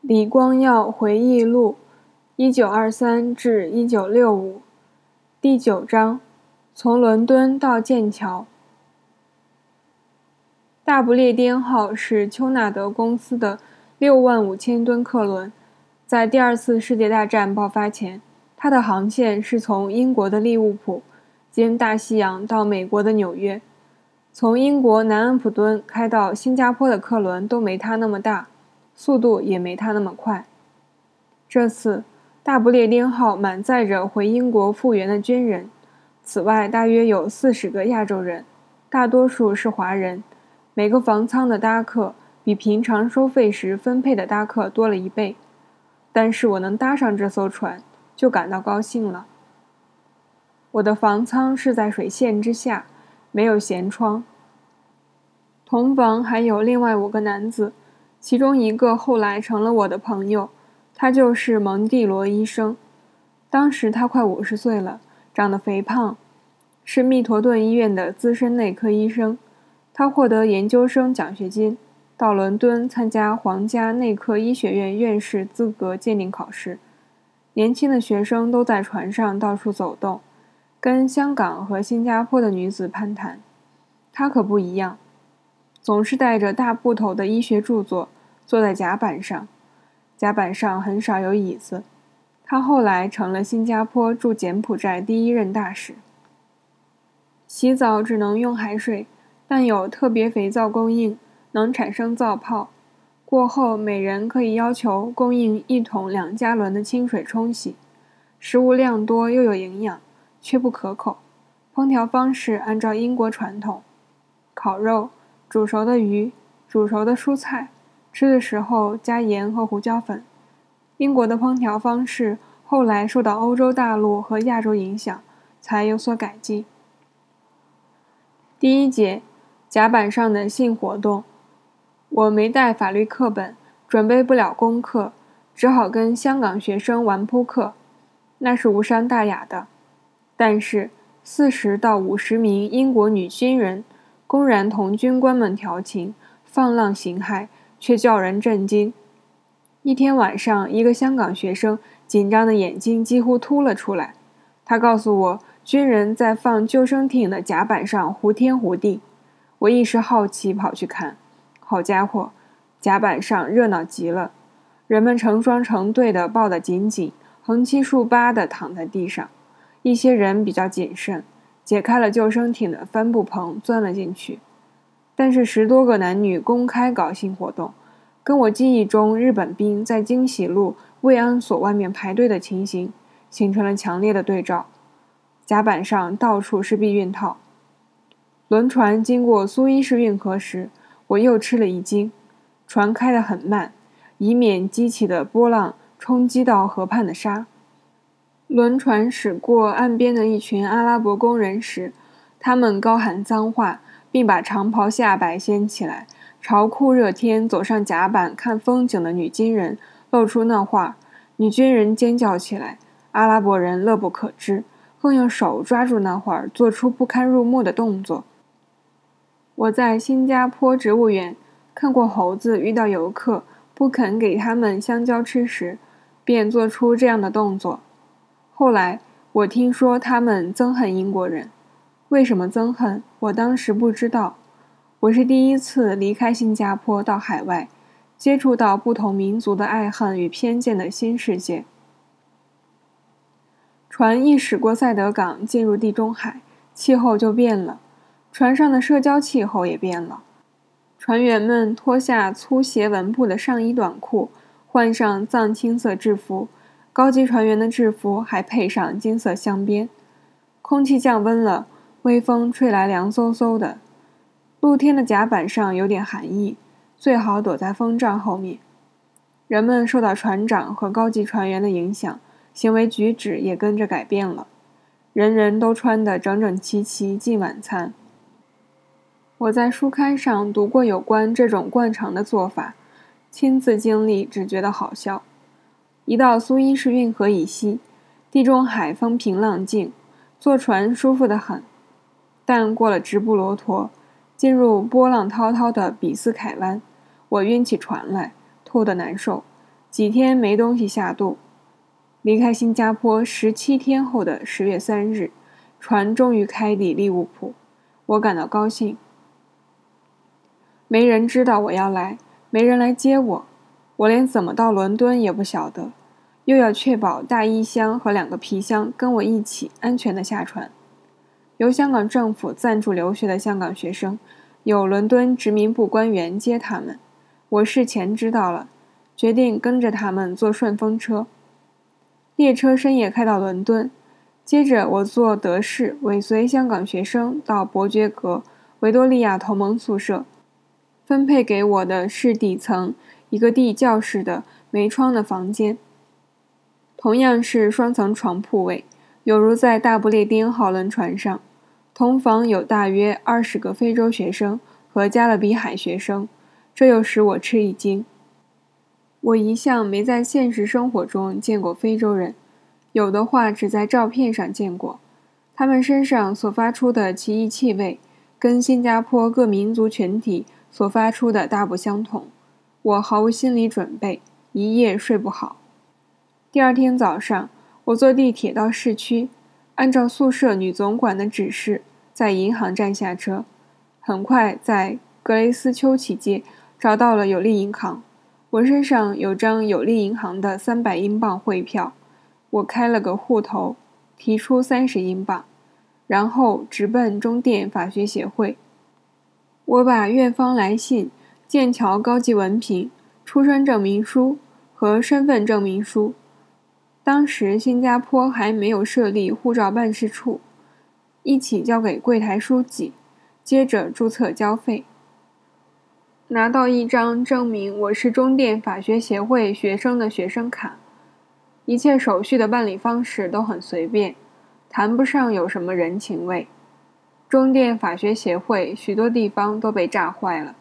李光耀回忆录（一九二三至一九六五）第九章：从伦敦到剑桥。大不列颠号是丘纳德公司的六万五千吨客轮。在第二次世界大战爆发前，它的航线是从英国的利物浦，经大西洋到美国的纽约。从英国南安普敦开到新加坡的客轮都没它那么大。速度也没他那么快。这次，大不列颠号满载着回英国复员的军人，此外大约有四十个亚洲人，大多数是华人。每个房舱的搭客比平常收费时分配的搭客多了一倍，但是我能搭上这艘船，就感到高兴了。我的房舱是在水线之下，没有舷窗。同房还有另外五个男子。其中一个后来成了我的朋友，他就是蒙蒂罗医生。当时他快五十岁了，长得肥胖，是密陀顿医院的资深内科医生。他获得研究生奖学金，到伦敦参加皇家内科医学院院士资格鉴定考试。年轻的学生都在船上到处走动，跟香港和新加坡的女子攀谈。他可不一样。总是带着大部头的医学著作，坐在甲板上。甲板上很少有椅子。他后来成了新加坡驻柬埔寨第一任大使。洗澡只能用海水，但有特别肥皂供应，能产生皂泡。过后每人可以要求供应一桶两加仑的清水冲洗。食物量多又有营养，却不可口。烹调方式按照英国传统，烤肉。煮熟的鱼，煮熟的蔬菜，吃的时候加盐和胡椒粉。英国的烹调方式后来受到欧洲大陆和亚洲影响，才有所改进。第一节，甲板上的性活动。我没带法律课本，准备不了功课，只好跟香港学生玩扑克，那是无伤大雅的。但是四十到五十名英国女军人。公然同军官们调情、放浪形骸，却叫人震惊。一天晚上，一个香港学生紧张的眼睛几乎凸了出来。他告诉我，军人在放救生艇的甲板上胡天胡地。我一时好奇，跑去看。好家伙，甲板上热闹极了，人们成双成对的抱得紧紧，横七竖八的躺在地上。一些人比较谨慎。解开了救生艇的帆布棚，钻了进去。但是十多个男女公开搞性活动，跟我记忆中日本兵在惊喜路慰安所外面排队的情形形成了强烈的对照。甲板上到处是避孕套。轮船经过苏伊士运河时，我又吃了一惊。船开得很慢，以免激起的波浪冲击到河畔的沙。轮船驶过岸边的一群阿拉伯工人时，他们高喊脏话，并把长袍下摆掀起来，朝酷热天走上甲板看风景的女军人露出那话。女军人尖叫起来，阿拉伯人乐不可支，更用手抓住那画，做出不堪入目的动作。我在新加坡植物园看过猴子遇到游客不肯给他们香蕉吃时，便做出这样的动作。后来我听说他们憎恨英国人，为什么憎恨？我当时不知道。我是第一次离开新加坡到海外，接触到不同民族的爱恨与偏见的新世界。船一驶过塞德港，进入地中海，气候就变了，船上的社交气候也变了。船员们脱下粗斜纹布的上衣短裤，换上藏青色制服。高级船员的制服还配上金色镶边。空气降温了，微风吹来凉飕飕的。露天的甲板上有点寒意，最好躲在风帐后面。人们受到船长和高级船员的影响，行为举止也跟着改变了。人人都穿得整整齐齐进晚餐。我在书刊上读过有关这种惯常的做法，亲自经历只觉得好笑。一到苏伊士运河以西，地中海风平浪静，坐船舒服得很。但过了直布罗陀，进入波浪滔滔的比斯凯湾，我晕起船来，吐得难受，几天没东西下肚。离开新加坡十七天后的十月三日，船终于开抵利物浦，我感到高兴。没人知道我要来，没人来接我，我连怎么到伦敦也不晓得。又要确保大衣箱和两个皮箱跟我一起安全的下船。由香港政府赞助留学的香港学生，有伦敦殖民部官员接他们。我事前知道了，决定跟着他们坐顺风车。列车深夜开到伦敦，接着我坐德士尾随香港学生到伯爵阁维多利亚同盟宿舍。分配给我的是底层一个地教室的没窗的房间。同样是双层床铺位，有如在大不列颠号轮船上。同房有大约二十个非洲学生和加勒比海学生，这又使我吃一惊。我一向没在现实生活中见过非洲人，有的话只在照片上见过。他们身上所发出的奇异气味，跟新加坡各民族群体所发出的大不相同。我毫无心理准备，一夜睡不好。第二天早上，我坐地铁到市区，按照宿舍女总管的指示，在银行站下车。很快，在格雷斯丘奇街找到了有利银行。我身上有张有利银行的三百英镑汇票，我开了个户头，提出三十英镑，然后直奔中电法学协会。我把院方来信、剑桥高级文凭、出生证明书和身份证明书。当时新加坡还没有设立护照办事处，一起交给柜台书记，接着注册交费，拿到一张证明我是中电法学协会学生的学生卡。一切手续的办理方式都很随便，谈不上有什么人情味。中电法学协会许多地方都被炸坏了，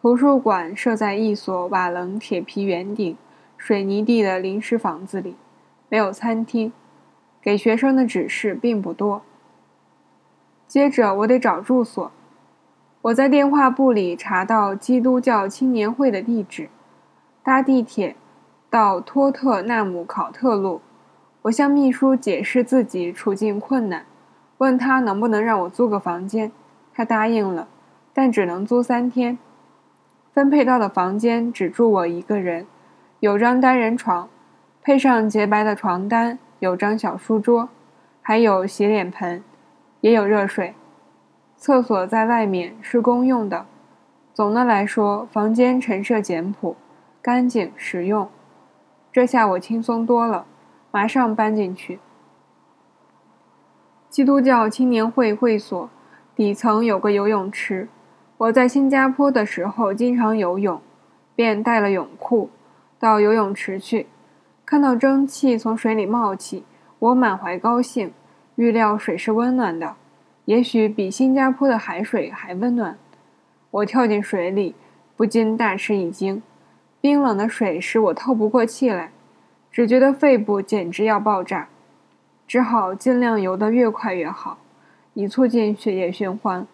图书馆设在一所瓦楞铁皮圆顶、水泥地的临时房子里。没有餐厅，给学生的指示并不多。接着我得找住所，我在电话簿里查到基督教青年会的地址，搭地铁到托特纳姆考特路。我向秘书解释自己处境困难，问他能不能让我租个房间，他答应了，但只能租三天。分配到的房间只住我一个人，有张单人床。配上洁白的床单，有张小书桌，还有洗脸盆，也有热水。厕所在外面，是公用的。总的来说，房间陈设简朴、干净、实用。这下我轻松多了，马上搬进去。基督教青年会会所底层有个游泳池，我在新加坡的时候经常游泳，便带了泳裤到游泳池去。看到蒸汽从水里冒起，我满怀高兴，预料水是温暖的，也许比新加坡的海水还温暖。我跳进水里，不禁大吃一惊，冰冷的水使我透不过气来，只觉得肺部简直要爆炸，只好尽量游得越快越好，以促进血液循环。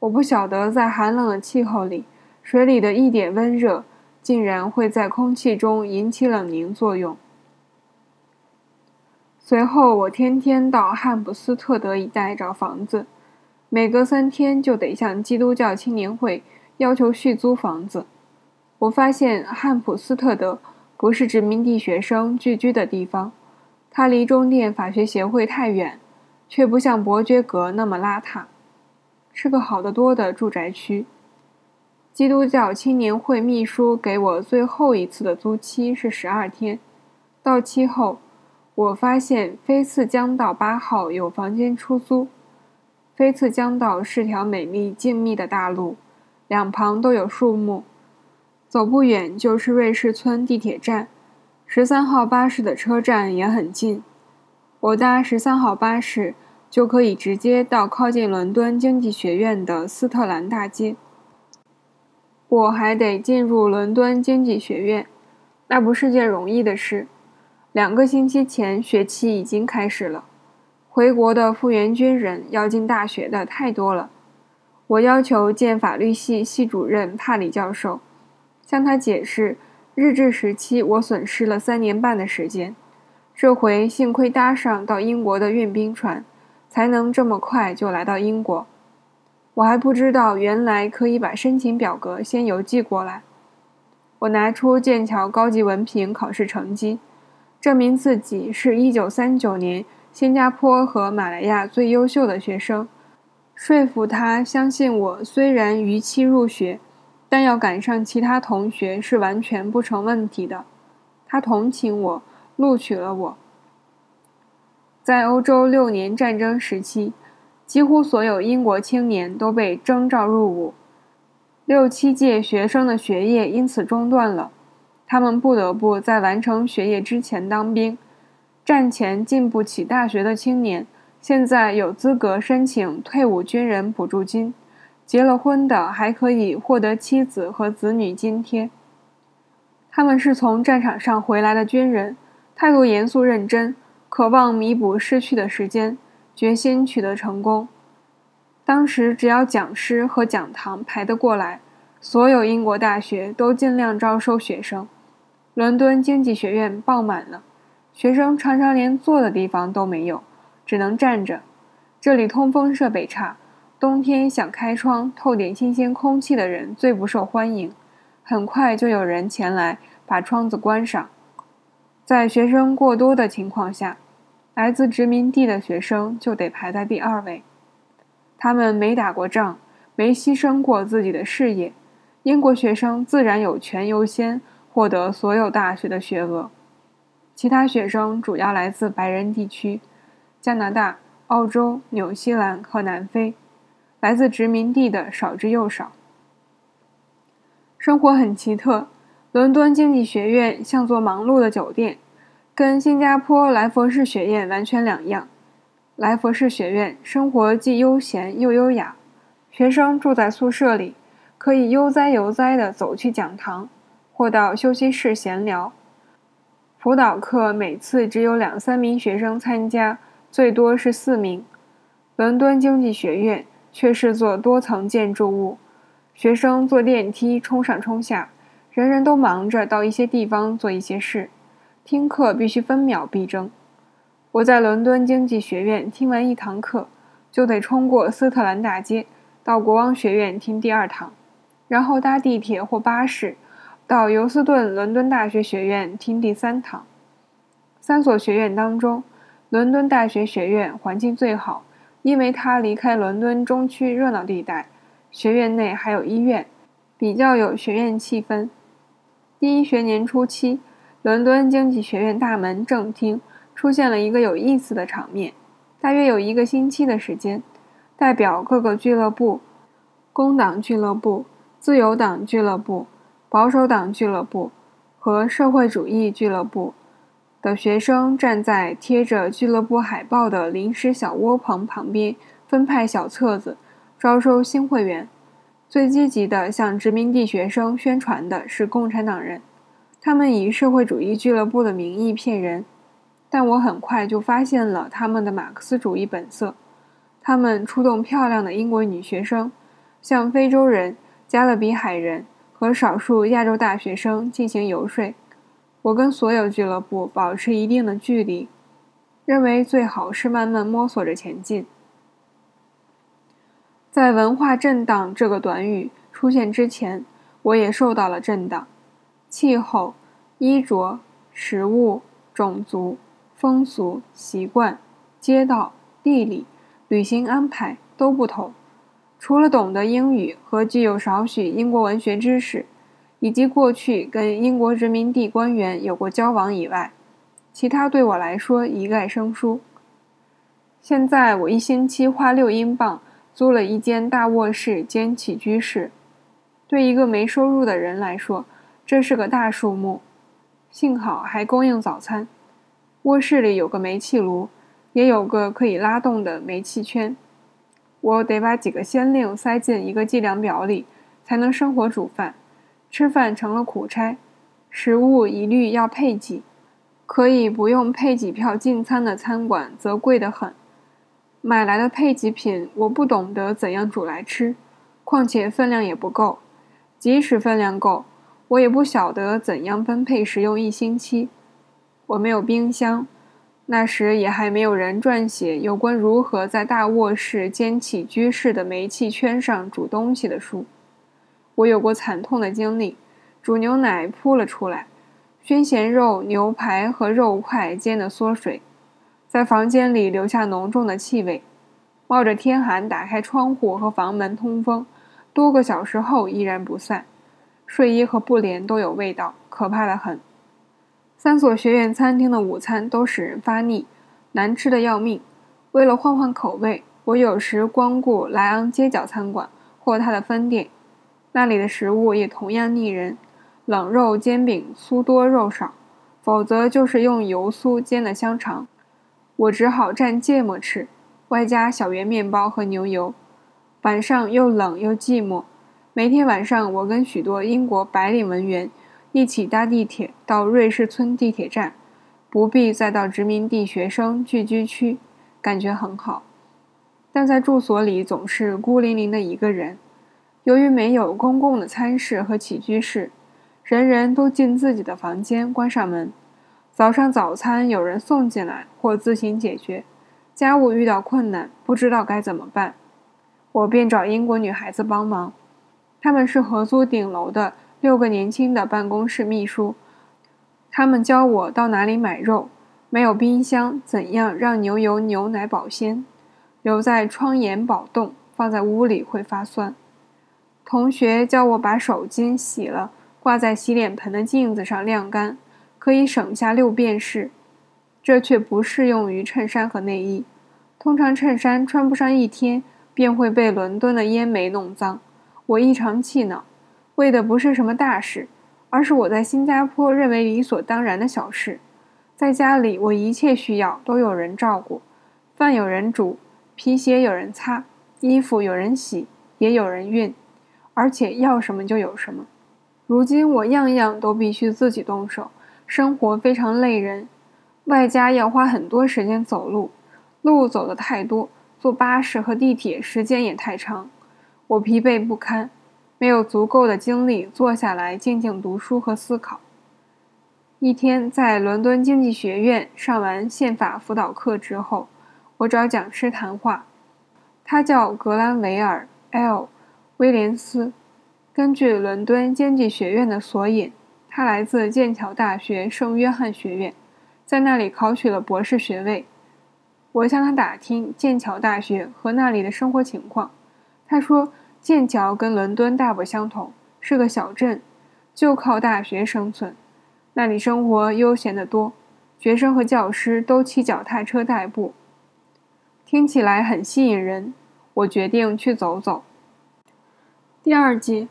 我不晓得在寒冷的气候里，水里的一点温热。竟然会在空气中引起冷凝作用。随后，我天天到汉普斯特德一带找房子，每隔三天就得向基督教青年会要求续租房子。我发现汉普斯特德不是殖民地学生聚居的地方，它离中电法学协会太远，却不像伯爵阁那么邋遢，是个好得多的住宅区。基督教青年会秘书给我最后一次的租期是十二天，到期后，我发现菲茨江道八号有房间出租。菲茨江道是条美丽静谧的大路，两旁都有树木，走不远就是瑞士村地铁站，十三号巴士的车站也很近。我搭十三号巴士就可以直接到靠近伦敦经济学院的斯特兰大街。我还得进入伦敦经济学院，那不是件容易的事。两个星期前，学期已经开始了。回国的复员军人要进大学的太多了。我要求见法律系系主任帕里教授，向他解释日治时期，我损失了三年半的时间。这回幸亏搭上到英国的运兵船，才能这么快就来到英国。我还不知道，原来可以把申请表格先邮寄过来。我拿出剑桥高级文凭考试成绩，证明自己是一九三九年新加坡和马来亚最优秀的学生，说服他相信我。虽然逾期入学。但要赶上其他同学是完全不成问题的。他同情我，录取了我。在欧洲六年战争时期，几乎所有英国青年都被征召入伍，六七届学生的学业因此中断了。他们不得不在完成学业之前当兵。战前进不起大学的青年，现在有资格申请退伍军人补助金。结了婚的还可以获得妻子和子女津贴。他们是从战场上回来的军人，态度严肃认真，渴望弥补失去的时间，决心取得成功。当时只要讲师和讲堂排得过来，所有英国大学都尽量招收学生。伦敦经济学院爆满了，学生常常连坐的地方都没有，只能站着。这里通风设备差。冬天想开窗透点新鲜空气的人最不受欢迎，很快就有人前来把窗子关上。在学生过多的情况下，来自殖民地的学生就得排在第二位。他们没打过仗，没牺牲过自己的事业，英国学生自然有权优先获得所有大学的学额。其他学生主要来自白人地区，加拿大、澳洲、纽西兰和南非。来自殖民地的少之又少。生活很奇特，伦敦经济学院像座忙碌的酒店，跟新加坡莱佛士学院完全两样。莱佛士学院生活既悠闲又优雅，学生住在宿舍里，可以悠哉悠哉地走去讲堂，或到休息室闲聊。辅导课每次只有两三名学生参加，最多是四名。伦敦经济学院。却是座多层建筑物，学生坐电梯冲上冲下，人人都忙着到一些地方做一些事，听课必须分秒必争。我在伦敦经济学院听完一堂课，就得冲过斯特兰大街到国王学院听第二堂，然后搭地铁或巴士到尤斯顿伦敦大学学院听第三堂。三所学院当中，伦敦大学学院环境最好。因为它离开伦敦中区热闹地带，学院内还有医院，比较有学院气氛。第一学年初期，伦敦经济学院大门正厅出现了一个有意思的场面。大约有一个星期的时间，代表各个俱乐部——工党俱乐部、自由党俱乐部、保守党俱乐部和社会主义俱乐部。的学生站在贴着俱乐部海报的临时小窝棚旁边，分派小册子，招收新会员。最积极的向殖民地学生宣传的是共产党人，他们以社会主义俱乐部的名义骗人。但我很快就发现了他们的马克思主义本色。他们出动漂亮的英国女学生，向非洲人、加勒比海人和少数亚洲大学生进行游说。我跟所有俱乐部保持一定的距离，认为最好是慢慢摸索着前进。在“文化震荡”这个短语出现之前，我也受到了震荡。气候、衣着、食物、种族、风俗、习惯、街道、地理、旅行安排都不同。除了懂得英语和具有少许英国文学知识。以及过去跟英国殖民地官员有过交往以外，其他对我来说一概生疏。现在我一星期花六英镑租了一间大卧室兼起居室，对一个没收入的人来说，这是个大数目。幸好还供应早餐。卧室里有个煤气炉，也有个可以拉动的煤气圈。我得把几个先令塞进一个计量表里，才能生火煮饭。吃饭成了苦差，食物一律要配给，可以不用配给票进餐的餐馆则贵得很。买来的配给品我不懂得怎样煮来吃，况且分量也不够。即使分量够，我也不晓得怎样分配食用一星期。我没有冰箱，那时也还没有人撰写有关如何在大卧室兼起居室的煤气圈上煮东西的书。我有过惨痛的经历，煮牛奶扑了出来，熏咸肉、牛排和肉块煎得缩水，在房间里留下浓重的气味。冒着天寒打开窗户和房门通风，多个小时后依然不散。睡衣和布帘都有味道，可怕的很。三所学院餐厅的午餐都使人发腻，难吃的要命。为了换换口味，我有时光顾莱昂街角餐馆或它的分店，那里的食物也同样腻人：冷肉煎饼酥多肉少，否则就是用油酥煎的香肠。我只好蘸芥末吃，外加小圆面包和牛油。晚上又冷又寂寞。每天晚上，我跟许多英国白领文员一起搭地铁到瑞士村地铁站，不必再到殖民地学生聚居区，感觉很好。但在住所里总是孤零零的一个人，由于没有公共的餐室和起居室，人人都进自己的房间，关上门。早上早餐有人送进来或自行解决，家务遇到困难不知道该怎么办，我便找英国女孩子帮忙。他们是合租顶楼的六个年轻的办公室秘书，他们教我到哪里买肉，没有冰箱怎样让牛油牛奶保鲜，留在窗沿保冻，放在屋里会发酸。同学教我把手巾洗了，挂在洗脸盆的镜子上晾干，可以省下六便士。这却不适用于衬衫和内衣，通常衬衫穿不上一天，便会被伦敦的烟煤弄脏。我异常气恼，为的不是什么大事，而是我在新加坡认为理所当然的小事。在家里，我一切需要都有人照顾，饭有人煮，皮鞋有人擦，衣服有人洗，也有人熨，而且要什么就有什么。如今我样样都必须自己动手，生活非常累人，外加要花很多时间走路，路走得太多，坐巴士和地铁时间也太长。我疲惫不堪，没有足够的精力坐下来静静读书和思考。一天，在伦敦经济学院上完宪法辅导课之后，我找讲师谈话。他叫格兰维尔 ·L· 威廉斯。根据伦敦经济学院的索引，他来自剑桥大学圣约翰学院，在那里考取了博士学位。我向他打听剑桥大学和那里的生活情况。他说：“剑桥跟伦敦大不相同，是个小镇，就靠大学生存。那里生活悠闲得多，学生和教师都骑脚踏车代步。听起来很吸引人。我决定去走走。第二季，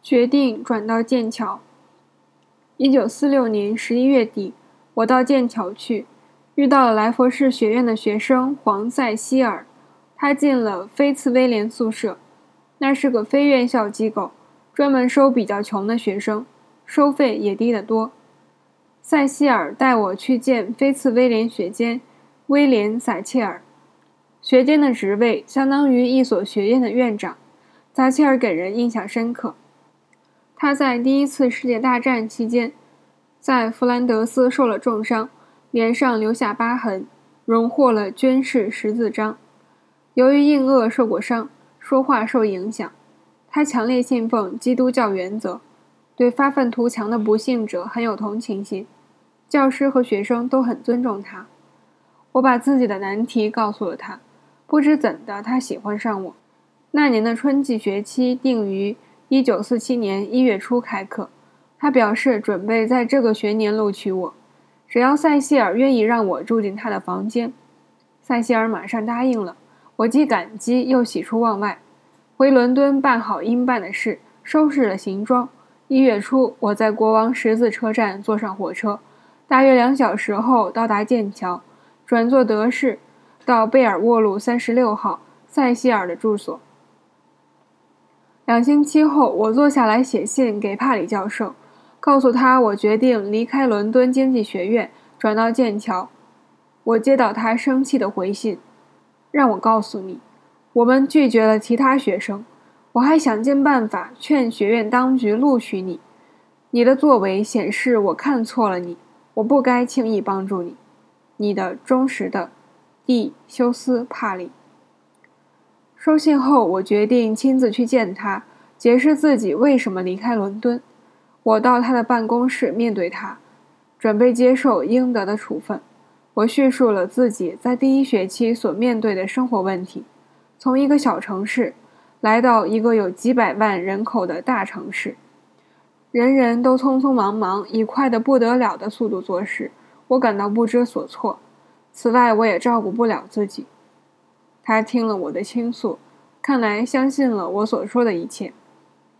决定转到剑桥。一九四六年十一月底，我到剑桥去，遇到了莱佛士学院的学生黄塞希尔。”他进了菲茨威廉宿舍，那是个非院校机构，专门收比较穷的学生，收费也低得多。塞西尔带我去见菲茨威廉学监威廉·撒切尔，学监的职位相当于一所学院的院长。撒切尔给人印象深刻，他在第一次世界大战期间，在弗兰德斯受了重伤，脸上留下疤痕，荣获了军事十字章。由于硬腭受过伤，说话受影响。他强烈信奉基督教原则，对发愤图强的不幸者很有同情心。教师和学生都很尊重他。我把自己的难题告诉了他，不知怎的，他喜欢上我。那年的春季学期定于1947年1月初开课，他表示准备在这个学年录取我，只要塞西尔愿意让我住进他的房间。塞西尔马上答应了。我既感激又喜出望外，回伦敦办好应办的事，收拾了行装。一月初，我在国王十字车站坐上火车，大约两小时后到达剑桥，转坐德士到贝尔沃路三十六号塞西尔的住所。两星期后，我坐下来写信给帕里教授，告诉他我决定离开伦敦经济学院，转到剑桥。我接到他生气的回信。让我告诉你，我们拒绝了其他学生。我还想尽办法劝学院当局录取你。你的作为显示我看错了你，我不该轻易帮助你。你的忠实的，蒂修斯·帕里。收信后，我决定亲自去见他，解释自己为什么离开伦敦。我到他的办公室面对他，准备接受应得的处分。我叙述了自己在第一学期所面对的生活问题，从一个小城市来到一个有几百万人口的大城市。人人都匆匆忙忙，以快得不得了的速度做事，我感到不知所措。此外，我也照顾不了自己。他听了我的倾诉，看来相信了我所说的一切。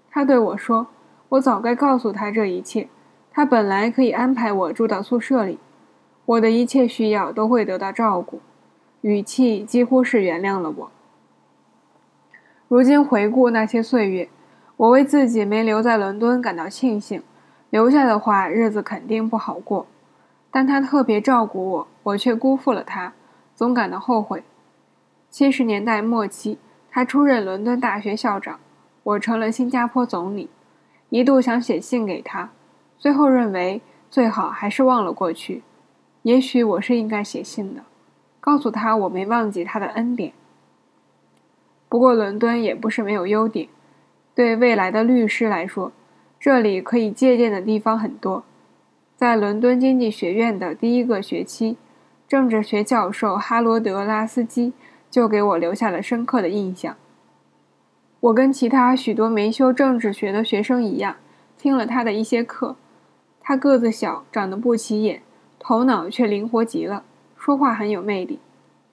他对我说：“我早该告诉他这一切。他本来可以安排我住到宿舍里，我的一切需要都会得到照顾。”语气几乎是原谅了我。如今回顾那些岁月。我为自己没留在伦敦感到庆幸，留下的话日子肯定不好过。但他特别照顾我，我却辜负了他，总感到后悔。七十年代末期，他出任伦敦大学校长，我成了新加坡总理。一度想写信给他，最后认为最好还是忘了过去。也许我是应该写信的，告诉他我没忘记他的恩典。不过伦敦也不是没有优点。对未来的律师来说，这里可以借鉴的地方很多。在伦敦经济学院的第一个学期，政治学教授哈罗德·拉斯基就给我留下了深刻的印象。我跟其他许多没修政治学的学生一样，听了他的一些课。他个子小，长得不起眼，头脑却灵活极了，说话很有魅力。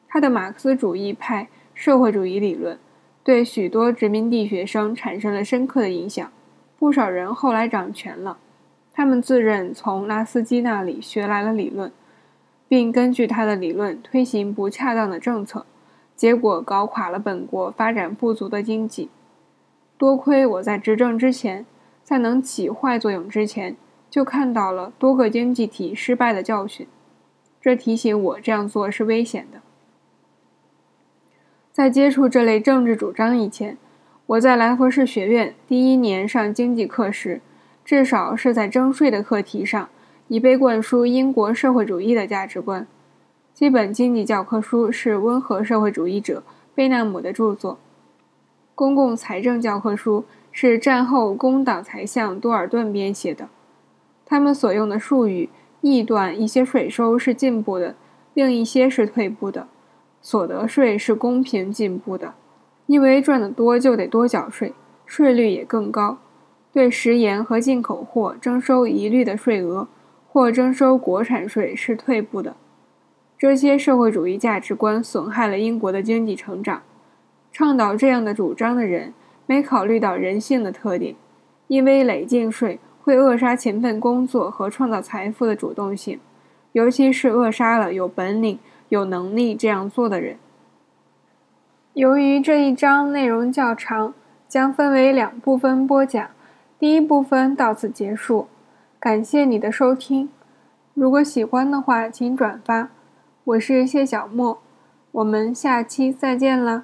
他的马克思主义派社会主义理论。对许多殖民地学生产生了深刻的影响，不少人后来掌权了，他们自认从拉斯基那里学来了理论，并根据他的理论推行不恰当的政策，结果搞垮了本国发展不足的经济。多亏我在执政之前，在能起坏作用之前，就看到了多个经济体失败的教训，这提醒我这样做是危险的。在接触这类政治主张以前，我在莱佛士学院第一年上经济课时，至少是在征税的课题上，已被灌输英国社会主义的价值观。基本经济教科书是温和社会主义者贝纳姆的著作，公共财政教科书是战后工党财相多尔顿编写的。他们所用的术语臆断一些税收是进步的，另一些是退步的。所得税是公平进步的，因为赚得多就得多缴税，税率也更高。对食盐和进口货征收一律的税额，或征收国产税是退步的。这些社会主义价值观损害了英国的经济成长。倡导这样的主张的人没考虑到人性的特点，因为累进税会扼杀勤奋工作和创造财富的主动性，尤其是扼杀了有本领。有能力这样做的人。由于这一章内容较长，将分为两部分播讲。第一部分到此结束，感谢你的收听。如果喜欢的话，请转发。我是谢小莫，我们下期再见了。